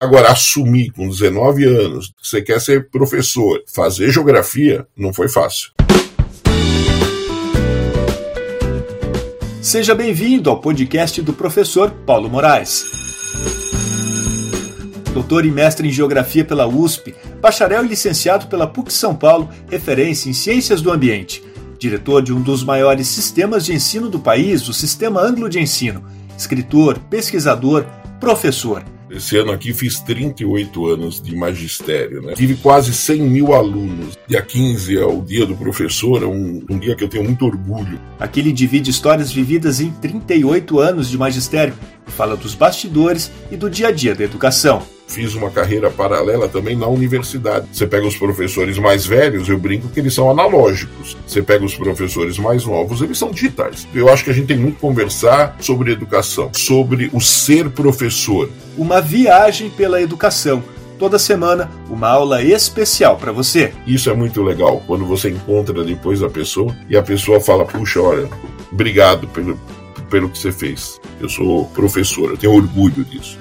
Agora, assumir com 19 anos que você quer ser professor, fazer geografia, não foi fácil. Seja bem-vindo ao podcast do professor Paulo Moraes. Doutor e mestre em Geografia pela USP, bacharel e licenciado pela PUC São Paulo, referência em Ciências do Ambiente, diretor de um dos maiores sistemas de ensino do país, o Sistema Anglo de Ensino, escritor, pesquisador, professor esse ano aqui fiz 38 anos de magistério, né? Tive quase 100 mil alunos. Dia 15 é o dia do professor, é um, um dia que eu tenho muito orgulho. Aqui ele divide histórias vividas em 38 anos de magistério fala dos bastidores e do dia a dia da educação fiz uma carreira paralela também na universidade. Você pega os professores mais velhos, eu brinco que eles são analógicos. Você pega os professores mais novos, eles são digitais. Eu acho que a gente tem muito que conversar sobre educação, sobre o ser professor. Uma viagem pela educação. Toda semana, uma aula especial para você. Isso é muito legal, quando você encontra depois a pessoa e a pessoa fala: Puxa, olha, obrigado pelo, pelo que você fez. Eu sou professor, eu tenho orgulho disso.